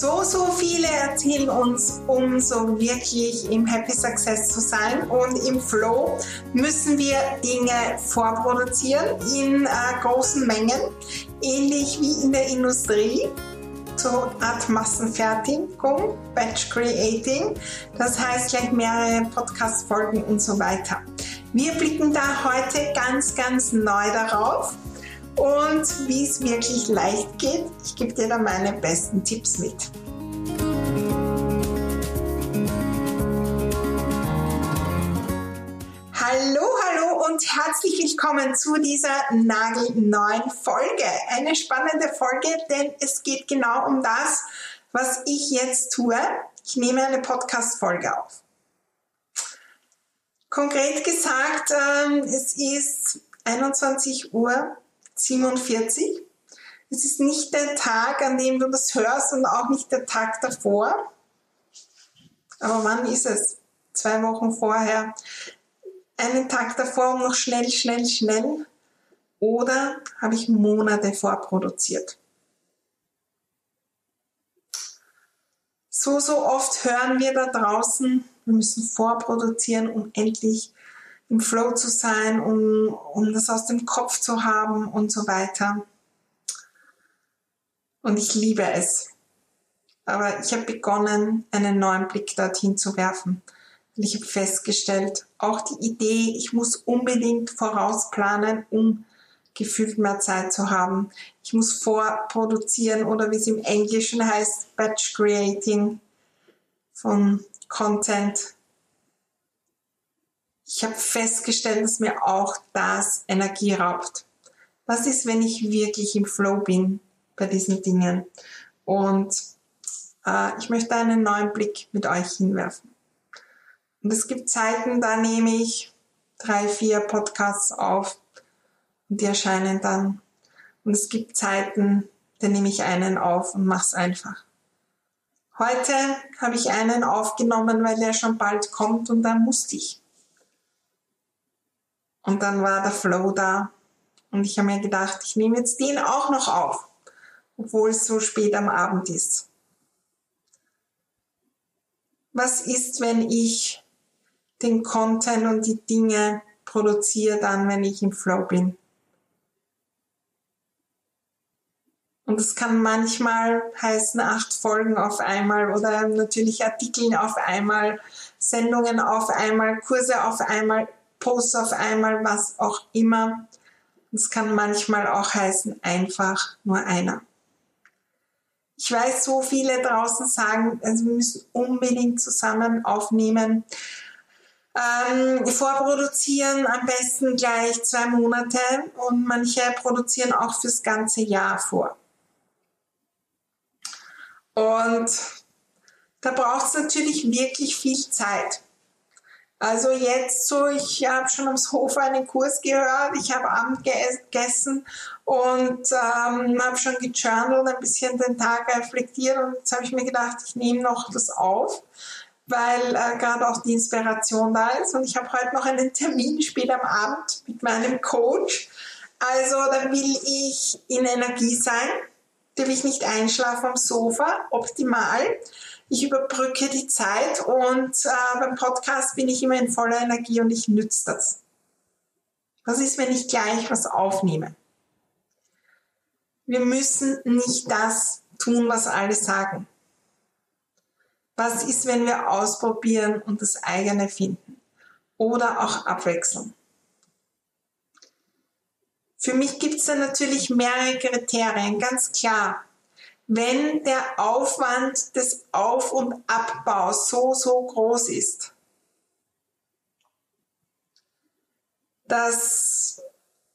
So, so viele erzählen uns, um so wirklich im Happy Success zu sein. Und im Flow müssen wir Dinge vorproduzieren in äh, großen Mengen, ähnlich wie in der Industrie. So Art Massenfertigung, Batch Creating, das heißt gleich mehrere Podcast-Folgen und so weiter. Wir blicken da heute ganz, ganz neu darauf und wie es wirklich leicht geht. Ich gebe dir da meine besten Tipps mit. Hallo, hallo und herzlich willkommen zu dieser nagelneuen Folge. Eine spannende Folge, denn es geht genau um das, was ich jetzt tue. Ich nehme eine Podcast-Folge auf. Konkret gesagt, ähm, es ist 21 Uhr 47. Es ist nicht der Tag, an dem du das hörst und auch nicht der Tag davor. Aber wann ist es? Zwei Wochen vorher. Einen Tag davor und noch schnell, schnell, schnell. Oder habe ich Monate vorproduziert? So, so oft hören wir da draußen, wir müssen vorproduzieren, um endlich im Flow zu sein, um, um das aus dem Kopf zu haben und so weiter. Und ich liebe es. Aber ich habe begonnen, einen neuen Blick dorthin zu werfen. Und ich habe festgestellt, auch die Idee, ich muss unbedingt vorausplanen, um gefühlt mehr Zeit zu haben. Ich muss vorproduzieren oder wie es im Englischen heißt, Batch Creating von Content ich habe festgestellt, dass mir auch das Energie raubt. Was ist, wenn ich wirklich im Flow bin bei diesen Dingen? Und äh, ich möchte einen neuen Blick mit euch hinwerfen. Und es gibt Zeiten, da nehme ich drei, vier Podcasts auf und die erscheinen dann. Und es gibt Zeiten, da nehme ich einen auf und mache es einfach. Heute habe ich einen aufgenommen, weil er schon bald kommt und da musste ich. Und dann war der Flow da. Und ich habe mir gedacht, ich nehme jetzt den auch noch auf, obwohl es so spät am Abend ist. Was ist, wenn ich den Content und die Dinge produziere dann, wenn ich im Flow bin? Und es kann manchmal heißen, acht Folgen auf einmal oder natürlich Artikel auf einmal, Sendungen auf einmal, Kurse auf einmal, Post auf einmal, was auch immer. Es kann manchmal auch heißen, einfach nur einer. Ich weiß, so viele draußen sagen, also wir müssen unbedingt zusammen aufnehmen, ähm, vorproduzieren, am besten gleich zwei Monate und manche produzieren auch fürs ganze Jahr vor. Und da braucht es natürlich wirklich viel Zeit. Also jetzt so, ich habe schon am Sofa einen Kurs gehört, ich habe Abend gegessen und ähm, habe schon gejournalt, ein bisschen den Tag reflektiert und jetzt habe ich mir gedacht, ich nehme noch das auf, weil äh, gerade auch die Inspiration da ist und ich habe heute noch einen Termin später am Abend mit meinem Coach. Also da will ich in Energie sein, da will ich nicht einschlafen am Sofa, optimal ich überbrücke die Zeit und äh, beim Podcast bin ich immer in voller Energie und ich nütze das. Was ist, wenn ich gleich was aufnehme? Wir müssen nicht das tun, was alle sagen. Was ist, wenn wir ausprobieren und das eigene finden? Oder auch abwechseln? Für mich gibt es da natürlich mehrere Kriterien, ganz klar. Wenn der Aufwand des Auf- und Abbaus so, so groß ist, dass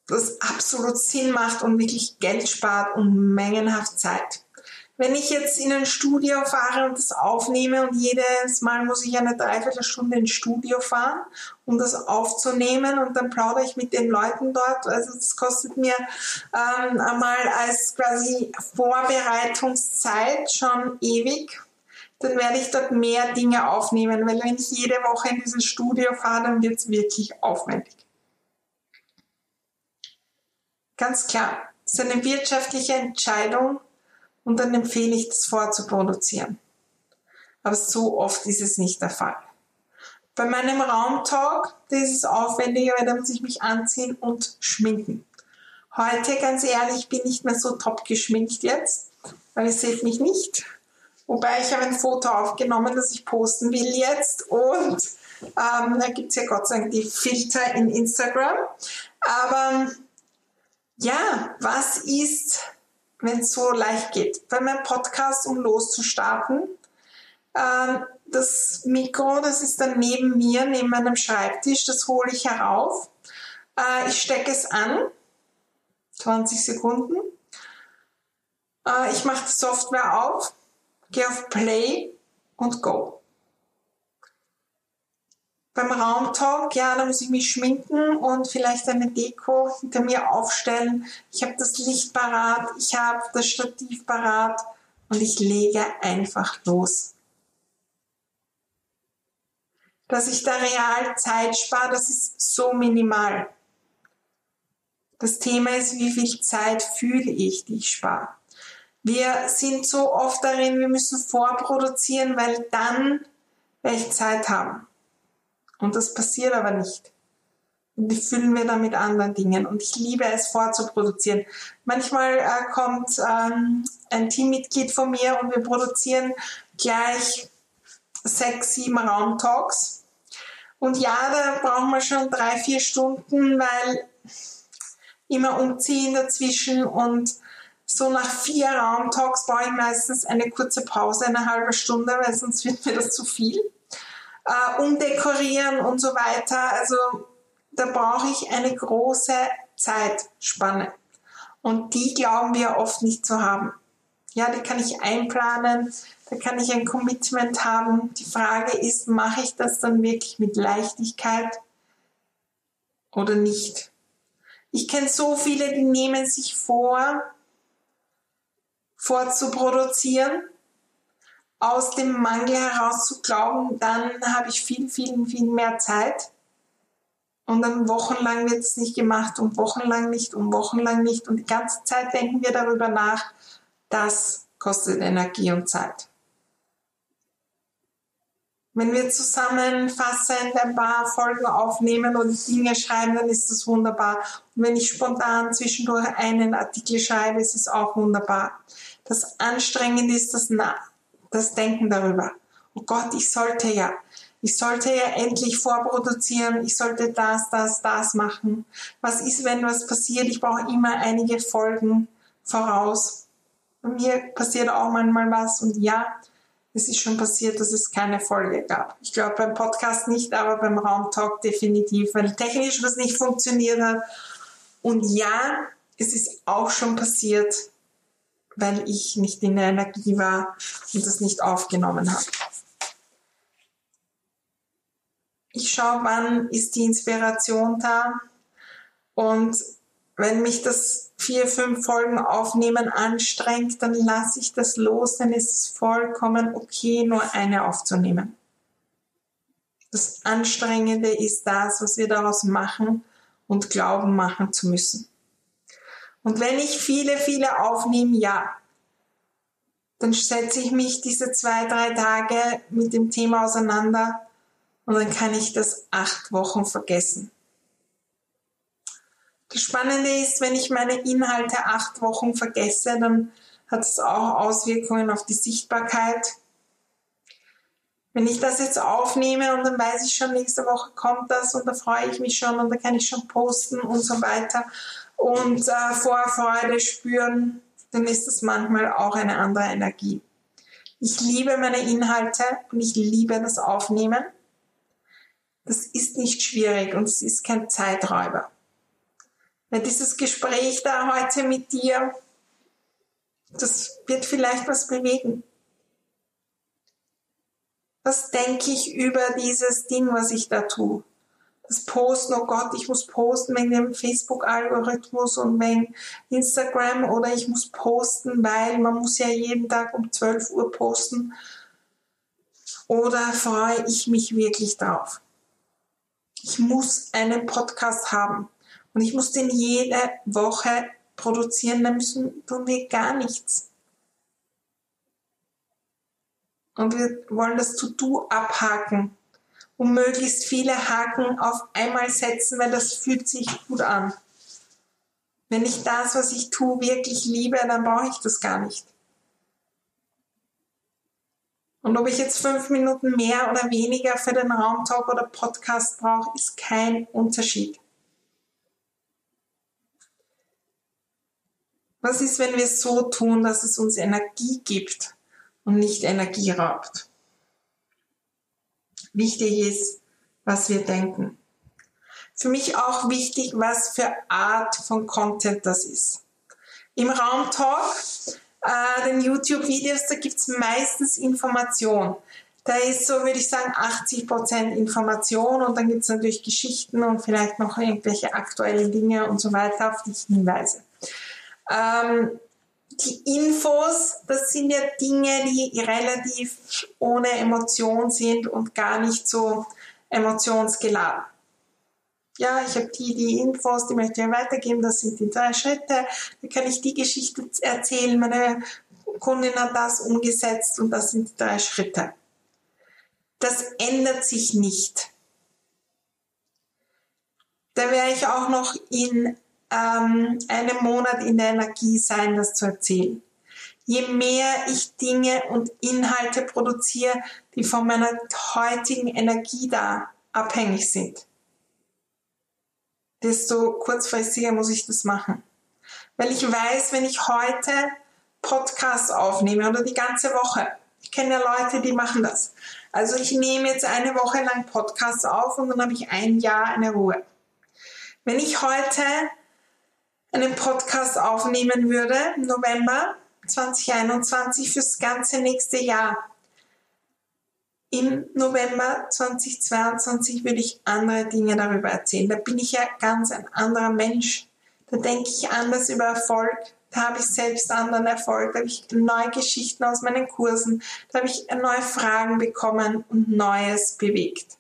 das absolut Sinn macht und wirklich Geld spart und mengenhaft Zeit. Wenn ich jetzt in ein Studio fahre und das aufnehme und jedes Mal muss ich eine Dreiviertelstunde ins Studio fahren, um das aufzunehmen und dann plaudere ich mit den Leuten dort, also das kostet mir ähm, einmal als quasi Vorbereitungszeit schon ewig, dann werde ich dort mehr Dinge aufnehmen, weil wenn ich jede Woche in dieses Studio fahre, dann wird es wirklich aufwendig. Ganz klar, es ist eine wirtschaftliche Entscheidung, und dann empfehle ich, das vorzuproduzieren. Aber so oft ist es nicht der Fall. Bei meinem Raumtalk, das ist aufwendiger, weil da muss ich mich anziehen und schminken. Heute, ganz ehrlich, bin ich nicht mehr so top geschminkt jetzt, weil ihr seht mich nicht. Wobei ich habe ein Foto aufgenommen, das ich posten will jetzt und ähm, da gibt's ja Gott sei Dank die Filter in Instagram. Aber ja, was ist wenn es so leicht geht. Bei meinem Podcast, um loszustarten, äh, das Mikro, das ist dann neben mir, neben meinem Schreibtisch, das hole ich herauf. Äh, ich stecke es an, 20 Sekunden. Äh, ich mache die Software auf, gehe auf Play und Go. Beim Raumtalk, ja, da muss ich mich schminken und vielleicht eine Deko hinter mir aufstellen. Ich habe das Licht parat, ich habe das Stativ parat und ich lege einfach los. Dass ich da real Zeit spare, das ist so minimal. Das Thema ist, wie viel Zeit fühle ich, die ich spare. Wir sind so oft darin, wir müssen vorproduzieren, weil dann werde ich Zeit haben. Und das passiert aber nicht. Und die füllen wir dann mit anderen Dingen. Und ich liebe es vorzuproduzieren. Manchmal äh, kommt ähm, ein Teammitglied von mir und wir produzieren gleich sechs, sieben Raumtalks. Und ja, da brauchen wir schon drei, vier Stunden, weil immer umziehen dazwischen und so nach vier Raumtalks brauche ich meistens eine kurze Pause, eine halbe Stunde, weil sonst wird mir das zu viel äh, umdekorieren und so weiter. Also da brauche ich eine große Zeitspanne. Und die glauben wir oft nicht zu haben. Ja, die kann ich einplanen, da kann ich ein Commitment haben. Die Frage ist, mache ich das dann wirklich mit Leichtigkeit oder nicht? Ich kenne so viele, die nehmen sich vor, vorzuproduzieren aus dem Mangel heraus zu glauben, dann habe ich viel, viel, viel mehr Zeit. Und dann wochenlang wird es nicht gemacht und wochenlang nicht und wochenlang nicht. Und die ganze Zeit denken wir darüber nach, das kostet Energie und Zeit. Wenn wir zusammenfassend ein paar Folgen aufnehmen und Dinge schreiben, dann ist das wunderbar. Und wenn ich spontan zwischendurch einen Artikel schreibe, ist es auch wunderbar. Das Anstrengende ist das das Denken darüber. Oh Gott, ich sollte ja, ich sollte ja endlich vorproduzieren, ich sollte das, das, das machen. Was ist, wenn was passiert? Ich brauche immer einige Folgen voraus. Bei mir passiert auch manchmal was und ja, es ist schon passiert, dass es keine Folge gab. Ich glaube beim Podcast nicht, aber beim Raumtalk definitiv, weil technisch was nicht funktioniert hat. Und ja, es ist auch schon passiert, weil ich nicht in der Energie war und das nicht aufgenommen habe. Ich schaue, wann ist die Inspiration da und wenn mich das vier, fünf Folgen aufnehmen anstrengt, dann lasse ich das los, dann ist es vollkommen okay, nur eine aufzunehmen. Das Anstrengende ist das, was wir daraus machen und glauben machen zu müssen. Und wenn ich viele, viele aufnehme, ja, dann setze ich mich diese zwei, drei Tage mit dem Thema auseinander und dann kann ich das acht Wochen vergessen. Das Spannende ist, wenn ich meine Inhalte acht Wochen vergesse, dann hat es auch Auswirkungen auf die Sichtbarkeit. Wenn ich das jetzt aufnehme und dann weiß ich schon, nächste Woche kommt das und da freue ich mich schon und da kann ich schon posten und so weiter. Und äh, Vorfreude spüren, dann ist das manchmal auch eine andere Energie. Ich liebe meine Inhalte und ich liebe das Aufnehmen. Das ist nicht schwierig und es ist kein Zeiträuber. Weil dieses Gespräch da heute mit dir, das wird vielleicht was bewegen. Was denke ich über dieses Ding, was ich da tue? Das Posten, oh Gott, ich muss posten wegen dem Facebook-Algorithmus und wegen Instagram oder ich muss posten, weil man muss ja jeden Tag um 12 Uhr posten. Oder freue ich mich wirklich drauf? Ich muss einen Podcast haben und ich muss den jede Woche produzieren, müssen, tun wir gar nichts. Und wir wollen das To-Do abhaken und möglichst viele Haken auf einmal setzen, weil das fühlt sich gut an. Wenn ich das, was ich tue, wirklich liebe, dann brauche ich das gar nicht. Und ob ich jetzt fünf Minuten mehr oder weniger für den Raumtalk oder Podcast brauche, ist kein Unterschied. Was ist, wenn wir so tun, dass es uns Energie gibt und nicht Energie raubt? Wichtig ist, was wir denken. Für mich auch wichtig, was für Art von Content das ist. Im Raumtalk, äh, den YouTube-Videos, da gibt's meistens Information. Da ist so, würde ich sagen, 80% Information und dann gibt's natürlich Geschichten und vielleicht noch irgendwelche aktuellen Dinge und so weiter, auf die ich hinweise. Ähm, die Infos, das sind ja Dinge, die relativ ohne Emotion sind und gar nicht so emotionsgeladen. Ja, ich habe die, die Infos, die möchte ich weitergeben, das sind die drei Schritte. Da kann ich die Geschichte erzählen, meine Kundin hat das umgesetzt und das sind die drei Schritte. Das ändert sich nicht. Da wäre ich auch noch in ähm, einen Monat in der Energie sein, das zu erzählen. Je mehr ich Dinge und Inhalte produziere, die von meiner heutigen Energie da abhängig sind, desto kurzfristiger muss ich das machen. Weil ich weiß, wenn ich heute Podcasts aufnehme oder die ganze Woche, ich kenne ja Leute, die machen das. Also ich nehme jetzt eine Woche lang Podcasts auf und dann habe ich ein Jahr eine Ruhe. Wenn ich heute einen Podcast aufnehmen würde, November 2021 fürs ganze nächste Jahr. Im November 2022 würde ich andere Dinge darüber erzählen. Da bin ich ja ganz ein anderer Mensch. Da denke ich anders über Erfolg. Da habe ich selbst anderen Erfolg. Da habe ich neue Geschichten aus meinen Kursen. Da habe ich neue Fragen bekommen und Neues bewegt.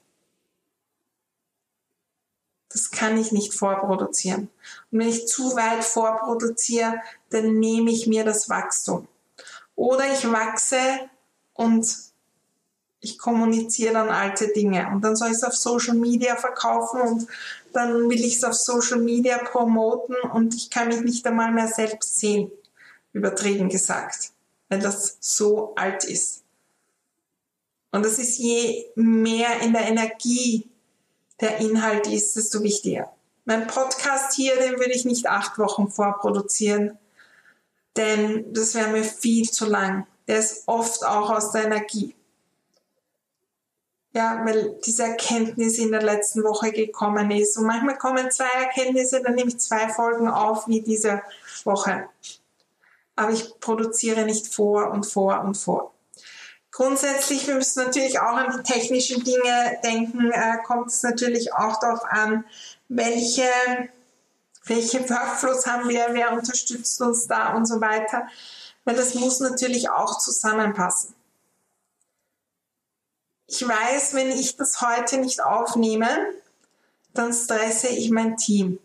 Das kann ich nicht vorproduzieren. Und wenn ich zu weit vorproduziere, dann nehme ich mir das Wachstum. Oder ich wachse und ich kommuniziere dann alte Dinge. Und dann soll ich es auf Social Media verkaufen und dann will ich es auf Social Media promoten und ich kann mich nicht einmal mehr selbst sehen. Übertrieben gesagt. Weil das so alt ist. Und das ist je mehr in der Energie der Inhalt ist, desto wichtiger. Mein Podcast hier, den würde ich nicht acht Wochen vorproduzieren, denn das wäre mir viel zu lang. Der ist oft auch aus der Energie. Ja, weil diese Erkenntnis in der letzten Woche gekommen ist. Und manchmal kommen zwei Erkenntnisse, dann nehme ich zwei Folgen auf wie diese Woche. Aber ich produziere nicht vor und vor und vor. Grundsätzlich, wir müssen natürlich auch an die technischen Dinge denken, äh, kommt es natürlich auch darauf an, welche, welche Workflows haben wir, wer unterstützt uns da und so weiter. Weil das muss natürlich auch zusammenpassen. Ich weiß, wenn ich das heute nicht aufnehme, dann stresse ich mein Team.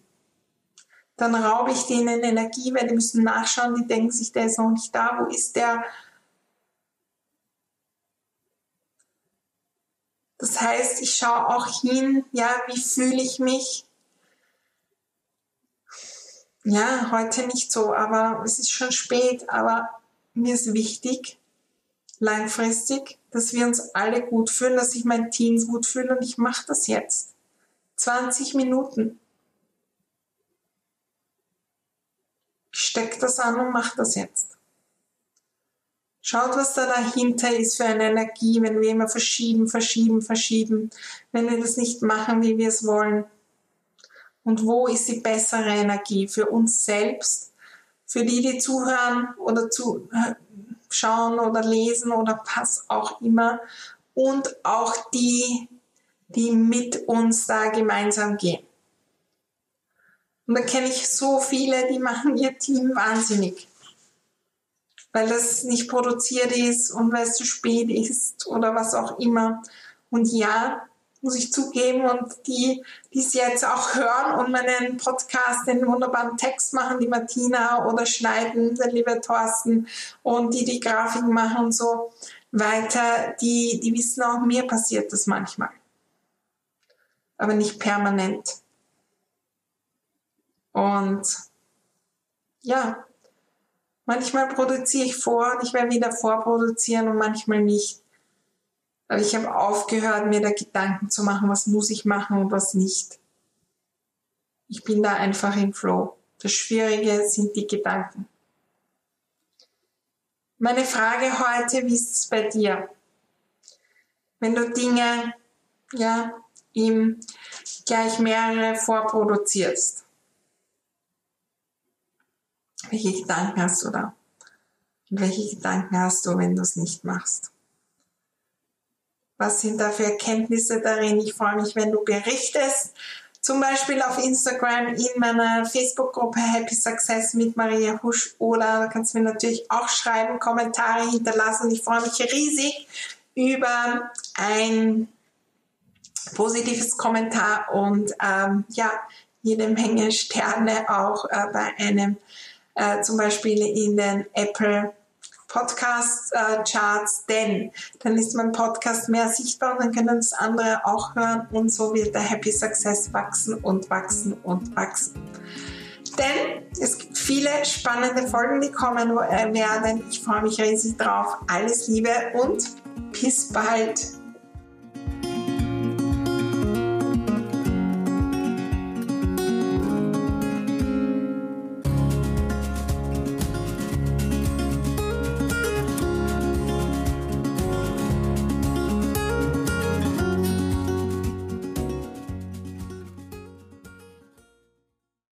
Dann raube ich denen Energie, weil die müssen nachschauen, die denken sich, der ist noch nicht da, wo ist der? Das heißt, ich schaue auch hin, ja, wie fühle ich mich? Ja, heute nicht so, aber es ist schon spät, aber mir ist wichtig, langfristig, dass wir uns alle gut fühlen, dass ich mein Team gut fühle und ich mache das jetzt. 20 Minuten. Checkt das an und macht das jetzt. Schaut, was da dahinter ist für eine Energie, wenn wir immer verschieben, verschieben, verschieben, wenn wir das nicht machen, wie wir es wollen. Und wo ist die bessere Energie für uns selbst, für die, die zuhören oder zuschauen oder lesen oder was auch immer und auch die, die mit uns da gemeinsam gehen. Und da kenne ich so viele, die machen ihr Team wahnsinnig. Weil das nicht produziert ist und weil es zu spät ist oder was auch immer. Und ja, muss ich zugeben, und die, die es jetzt auch hören und meinen Podcast, den wunderbaren Text machen, die Martina oder schneiden, der liebe Thorsten und die die Grafiken machen und so weiter, die, die wissen auch, mir passiert das manchmal. Aber nicht permanent. Und ja, manchmal produziere ich vor und ich werde wieder vorproduzieren und manchmal nicht. Aber ich habe aufgehört, mir da Gedanken zu machen, was muss ich machen und was nicht. Ich bin da einfach im Flow. Das Schwierige sind die Gedanken. Meine Frage heute, wie ist es bei dir? Wenn du Dinge, ja, ihm gleich mehrere vorproduzierst. Welche Gedanken hast du da? Und welche Gedanken hast du, wenn du es nicht machst? Was sind da für Erkenntnisse darin? Ich freue mich, wenn du berichtest. Zum Beispiel auf Instagram in meiner Facebook-Gruppe Happy Success mit Maria Husch oder kannst mir natürlich auch schreiben, Kommentare hinterlassen. Ich freue mich riesig über ein positives Kommentar und ähm, ja, jede Menge Sterne auch äh, bei einem äh, zum Beispiel in den Apple Podcast äh, Charts, denn dann ist mein Podcast mehr sichtbar und dann können es andere auch hören und so wird der Happy Success wachsen und wachsen und wachsen. Denn es gibt viele spannende Folgen, die kommen werden. Ich freue mich riesig drauf. Alles Liebe und bis bald.